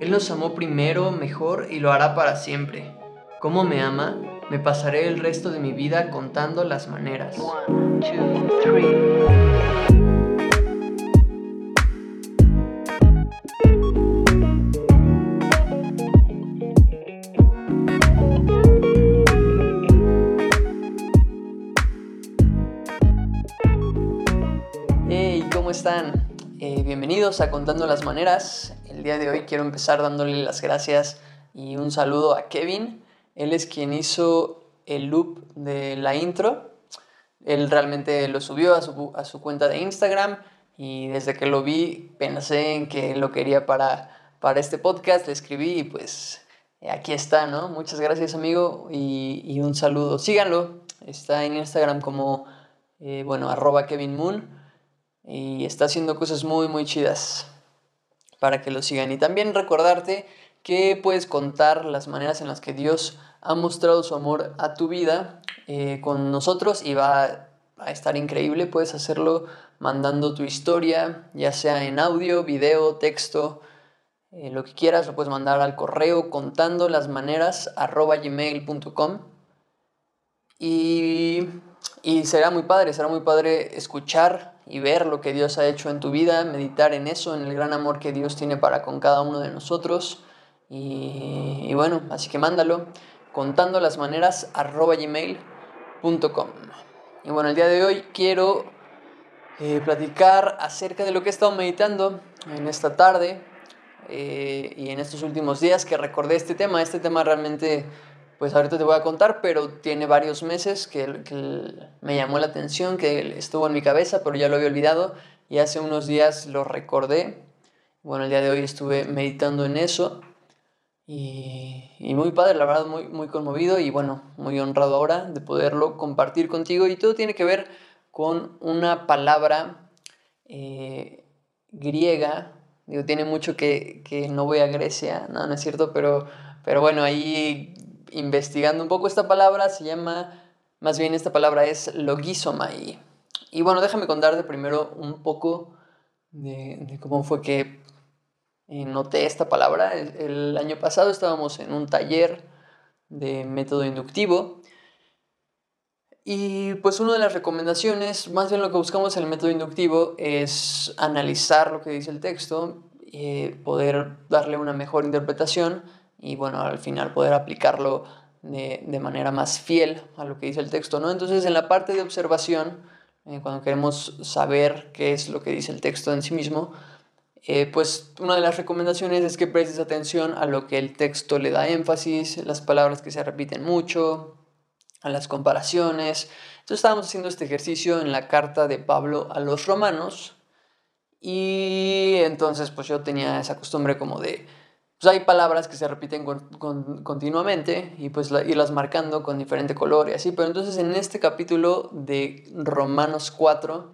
Él nos amó primero, mejor y lo hará para siempre. ¿Cómo me ama? Me pasaré el resto de mi vida contando las maneras. Hey, ¿cómo están? Eh, bienvenidos a Contando las Maneras. El día de hoy quiero empezar dándole las gracias y un saludo a Kevin. Él es quien hizo el loop de la intro. Él realmente lo subió a su, cuenta de Instagram y desde que lo vi pensé en que lo quería para, para este podcast. Le escribí y pues aquí está, ¿no? Muchas gracias amigo y, y un saludo. Síganlo. Está en Instagram como, eh, bueno, arroba Kevin Moon y está haciendo cosas muy muy chidas para que lo sigan. Y también recordarte que puedes contar las maneras en las que Dios ha mostrado su amor a tu vida eh, con nosotros y va a estar increíble. Puedes hacerlo mandando tu historia, ya sea en audio, video, texto, eh, lo que quieras, lo puedes mandar al correo contando las maneras arroba gmail.com y, y será muy padre, será muy padre escuchar y ver lo que Dios ha hecho en tu vida, meditar en eso, en el gran amor que Dios tiene para con cada uno de nosotros. Y, bueno, así que mándalo contando las maneras arroba gmail.com. Y bueno, el día de hoy quiero eh, platicar acerca de lo que he estado meditando en esta tarde eh, y en estos últimos días que recordé este tema. Este tema realmente pues ahorita te voy a contar, pero tiene varios meses que, me llamó la atención, que estuvo en mi cabeza, pero ya lo había olvidado y hace unos días lo recordé. Bueno, el día de hoy estuve meditando en eso y, y, muy padre, la verdad, muy, muy conmovido y bueno, muy honrado ahora de poderlo compartir contigo. Y todo tiene que ver con una palabra eh, griega, digo, tiene mucho que, que no voy a Grecia, no, no es cierto, pero, pero bueno, ahí investigando un poco esta palabra, se llama, más bien esta palabra es logizomai. Y bueno, déjame contarte primero un poco de, cómo fue que eh, noté esta palabra. El, año pasado estábamos en un taller de método inductivo y pues una de las recomendaciones, más bien lo que buscamos en el método inductivo, es analizar lo que dice el texto, eh, poder darle una mejor interpretación y bueno, al final poder aplicarlo de, de, manera más fiel a lo que dice el texto, ¿no? Entonces, en la parte de observación, eh, cuando queremos saber qué es lo que dice el texto en sí mismo, eh, pues una de las recomendaciones es que prestes atención a lo que el texto le da énfasis, las palabras que se repiten mucho, a las comparaciones. Entonces estábamos haciendo este ejercicio en la carta de Pablo a los romanos y entonces pues yo tenía esa costumbre como de pues hay palabras que se repiten continuamente y pues irlas marcando con diferente color y así. Pero entonces en este capítulo de Romanos 4,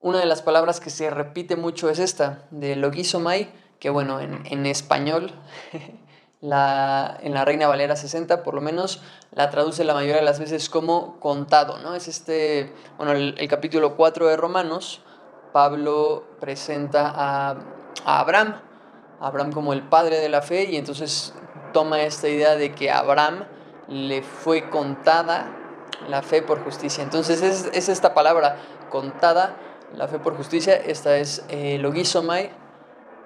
una de las palabras que se repite mucho es esta, de logizomai, que bueno, en, español, la, en la Reina Valera 60 por lo menos, la traduce la mayoría de las veces como contado, ¿no? Es este, bueno, el, capítulo 4 de Romanos, Pablo presenta a, a Abraham, Abraham como el padre de la fe y entonces toma esta idea de que a Abraham le fue contada la fe por justicia. Entonces es, esta palabra contada, la fe por justicia, esta es eh,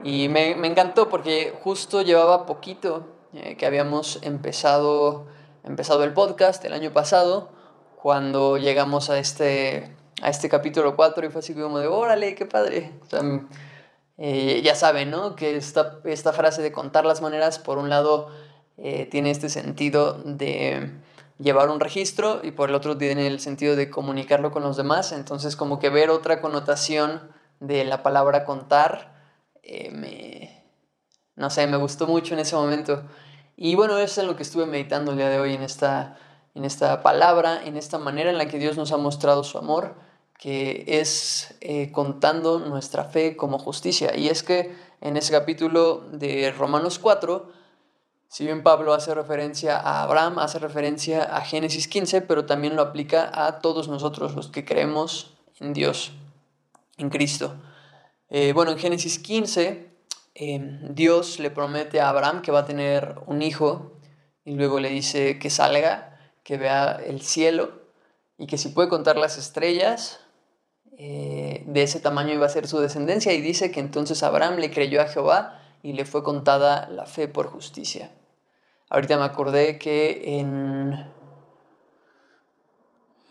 y me, encantó porque justo llevaba poquito eh, que habíamos empezado, empezado el podcast el año pasado cuando llegamos a este, a este capítulo 4 y fue así como de, órale, qué padre. Eh, ya saben, ¿no? Que esta, esta frase de contar las maneras, por un lado, eh, tiene este sentido de llevar un registro y por el otro tiene el sentido de comunicarlo con los demás. Entonces, como que ver otra connotación de la palabra contar, eh, me, no sé, me gustó mucho en ese momento. Y bueno, eso es lo que estuve meditando el día de hoy en esta, en esta palabra, en esta manera en la que Dios nos ha mostrado su amor que es eh, contando nuestra fe como justicia. Y es que en ese capítulo de Romanos 4, si bien Pablo hace referencia a Abraham, hace referencia a Génesis 15, pero también lo aplica a todos nosotros los que creemos en Dios, en Cristo. Eh, bueno, en Génesis 15, em, Dios le promete a Abraham que va a tener un hijo y luego le dice que salga, que vea el cielo y que si puede contar las estrellas, eh, de ese tamaño iba a ser su descendencia y dice que entonces Abraham le creyó a Jehová y le fue contada la fe por justicia. Ahorita me acordé que en...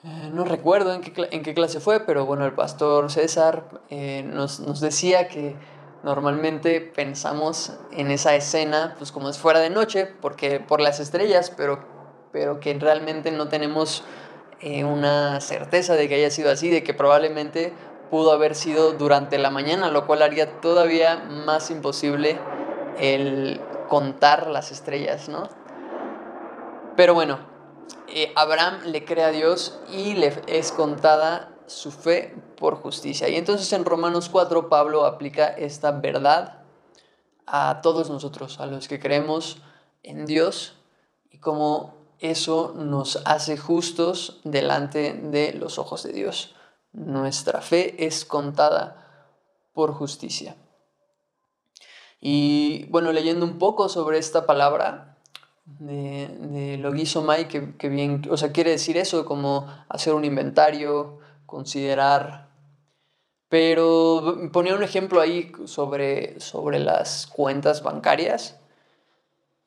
Eh, no recuerdo en qué, clase fue, pero bueno, el pastor César eh, nos, nos, decía que normalmente pensamos en esa escena pues como es fuera de noche, porque por las estrellas, pero, pero que realmente no tenemos eh, una certeza de que haya sido así, de que probablemente pudo haber sido durante la mañana, lo cual haría todavía más imposible el contar las estrellas, ¿no? Pero bueno, eh, Abraham le cree a Dios y le es contada su fe por justicia. Y entonces en Romanos 4 Pablo aplica esta verdad a todos nosotros, a los que creemos en Dios y como eso nos hace justos delante de los ojos de Dios. Nuestra fe es contada por justicia. Y bueno, leyendo un poco sobre esta palabra de, de logizomai, que, que bien, o sea, quiere decir eso, como hacer un inventario, considerar pero ponía un ejemplo ahí sobre, sobre las cuentas bancarias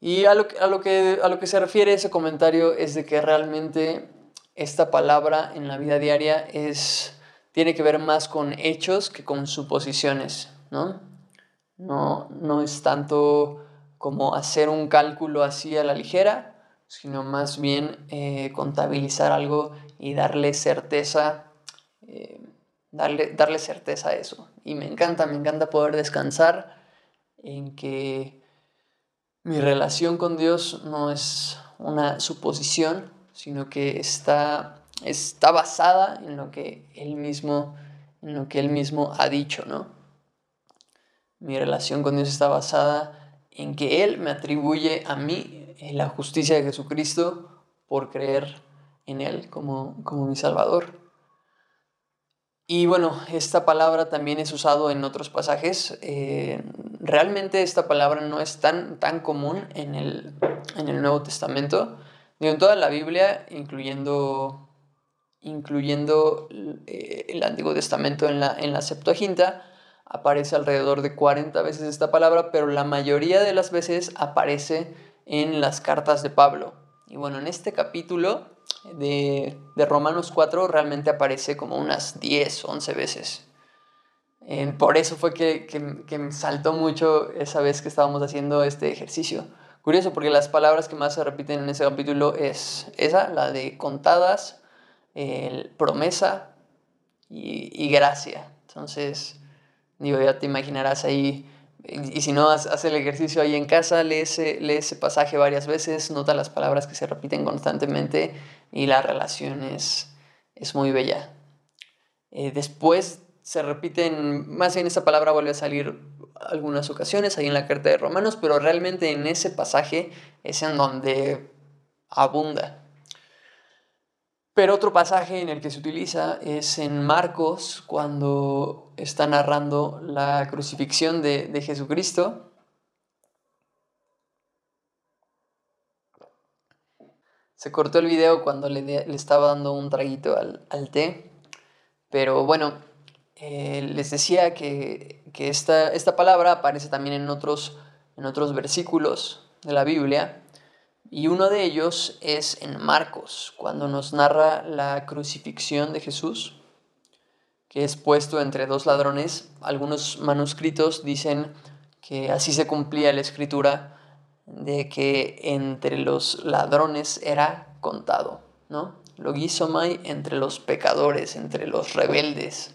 y a lo, a lo, que, a lo que se refiere ese comentario es de que realmente esta palabra en la vida diaria es, tiene que ver más con hechos que con suposiciones, ¿no? No, no es tanto como hacer un cálculo así a la ligera, sino más bien eh, contabilizar algo y darle certeza, eh, darle, darle certeza a eso. Y me encanta, me encanta poder descansar en que mi relación con Dios no es una suposición, sino que está, está basada en lo que Él mismo, en lo que Él mismo ha dicho, ¿no? Mi relación con Dios está basada en que Él me atribuye a mí la justicia de Jesucristo por creer en Él como, como mi Salvador. Y bueno, esta palabra también es usado en otros pasajes. Eh, realmente esta palabra no es tan, tan común en el, en el Nuevo Testamento. en toda la Biblia, incluyendo, incluyendo eh, el Antiguo Testamento en la, en la Septuaginta, aparece alrededor de 40 veces esta palabra, pero la mayoría de las veces aparece en las cartas de Pablo. Y bueno, en este capítulo de, Romanos 4 realmente aparece como unas 10, 11 veces. por eso fue que, que, me saltó mucho esa vez que estábamos haciendo este ejercicio. Curioso, porque las palabras que más se repiten en ese capítulo es esa, la de contadas, promesa y, y, gracia. Entonces, digo, ya te imaginarás ahí y si no, haz, el ejercicio ahí en casa, lee ese, lee ese, pasaje varias veces, nota las palabras que se repiten constantemente y la relación es, es muy bella. Eh, después se repiten, más bien esa palabra vuelve a salir algunas ocasiones ahí en la carta de Romanos, pero realmente en ese pasaje es en donde abunda. Pero otro pasaje en el que se utiliza es en Marcos, cuando está narrando la crucifixión de, Jesucristo. Se cortó el video cuando le, estaba dando un traguito al, té. Pero bueno, eh, les decía que, esta, esta, palabra aparece también en otros, en otros versículos de la Biblia. Y uno de ellos es en Marcos, cuando nos narra la crucifixión de Jesús, que es puesto entre dos ladrones. Algunos manuscritos dicen que así se cumplía la escritura de que entre los ladrones era contado, ¿no? Logizomai entre los pecadores, entre los rebeldes,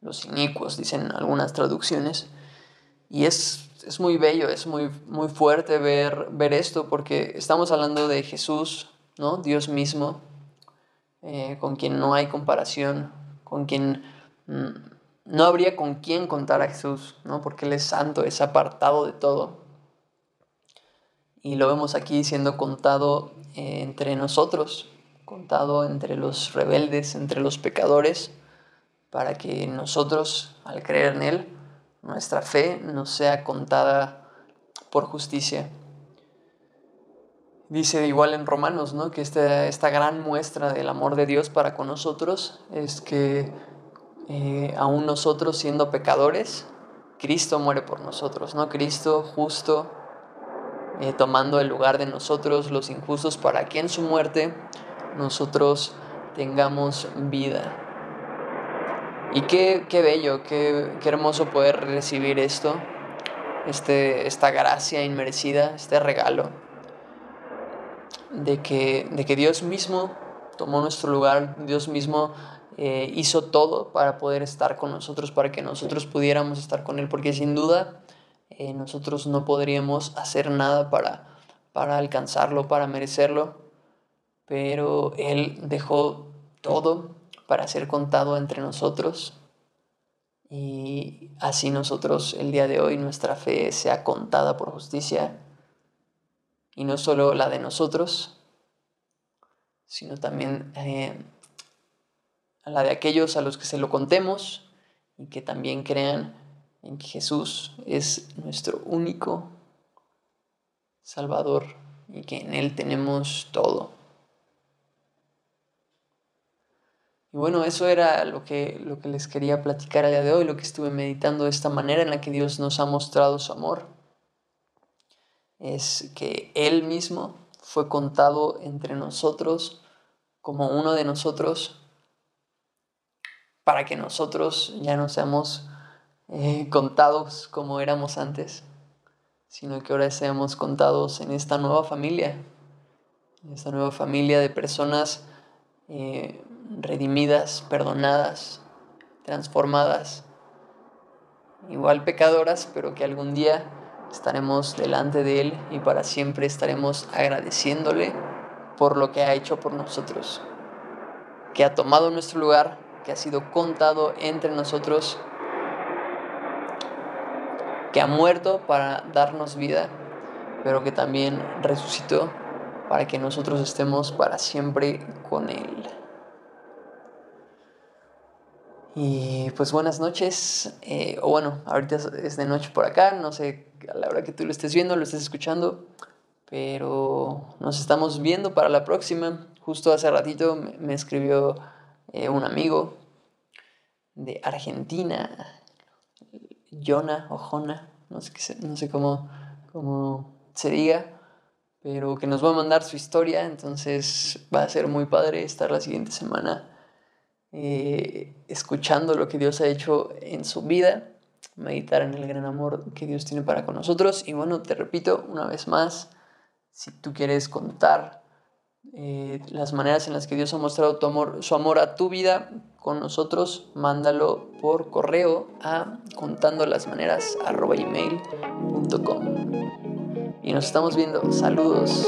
los inicuos, dicen algunas traducciones. Y es es muy bello, es muy, muy fuerte ver, ver esto porque estamos hablando de Jesús, ¿no? Dios mismo, eh, con quien no hay comparación, con quien mm, no habría con quién contar a Jesús, ¿no? Porque Él es santo, es apartado de todo. Y lo vemos aquí siendo contado eh, entre nosotros, contado entre los rebeldes, entre los pecadores, para que nosotros, al creer en Él, nuestra fe nos sea contada por justicia. Dice igual en Romanos, ¿no? Que esta, esta gran muestra del amor de Dios para con nosotros es que eh, aún nosotros siendo pecadores, Cristo muere por nosotros, ¿no? Cristo justo eh, tomando el lugar de nosotros, los injustos, para que en su muerte nosotros tengamos vida. Y qué, qué bello, qué, qué, hermoso poder recibir esto, este, esta gracia inmerecida, este regalo de que, de que Dios mismo tomó nuestro lugar, Dios mismo eh, hizo todo para poder estar con nosotros, para que nosotros pudiéramos estar con Él, porque sin duda eh, nosotros no podríamos hacer nada para, para alcanzarlo, para merecerlo, pero Él dejó todo para ser contado entre nosotros y así nosotros el día de hoy nuestra fe sea contada por justicia y no solo la de nosotros, sino también eh, la de aquellos a los que se lo contemos y que también crean en que Jesús es nuestro único Salvador y que en Él tenemos todo. Y bueno, eso era lo que, lo que les quería platicar el día de hoy, lo que estuve meditando de esta manera en la que Dios nos ha mostrado su amor es que Él mismo fue contado entre nosotros como uno de nosotros para que nosotros ya no seamos eh, contados como éramos antes, sino que ahora seamos contados en esta nueva familia, en esta nueva familia de personas eh, redimidas, perdonadas, transformadas, igual pecadoras, pero que algún día estaremos delante de Él y para siempre estaremos agradeciéndole por lo que ha hecho por nosotros, que ha tomado nuestro lugar, que ha sido contado entre nosotros, que ha muerto para darnos vida, pero que también resucitó para que nosotros estemos para siempre con Él. Y pues buenas noches, eh, o bueno, ahorita es de noche por acá, no sé a la hora que tú lo estés viendo, lo estés escuchando, pero nos estamos viendo para la próxima. Justo hace ratito me, escribió eh, un amigo de Argentina, Jona o Jona, no sé, no sé cómo, cómo se diga, pero que nos va a mandar su historia, entonces va a ser muy padre estar la siguiente semana eh, escuchando lo que Dios ha hecho en su vida meditar en el gran amor que Dios tiene para con nosotros. Y bueno, te repito una vez más, si tú quieres contar eh, las maneras en las que Dios ha mostrado tu amor, su amor a tu vida con nosotros, mándalo por correo a contando las maneras Y nos estamos viendo. Saludos.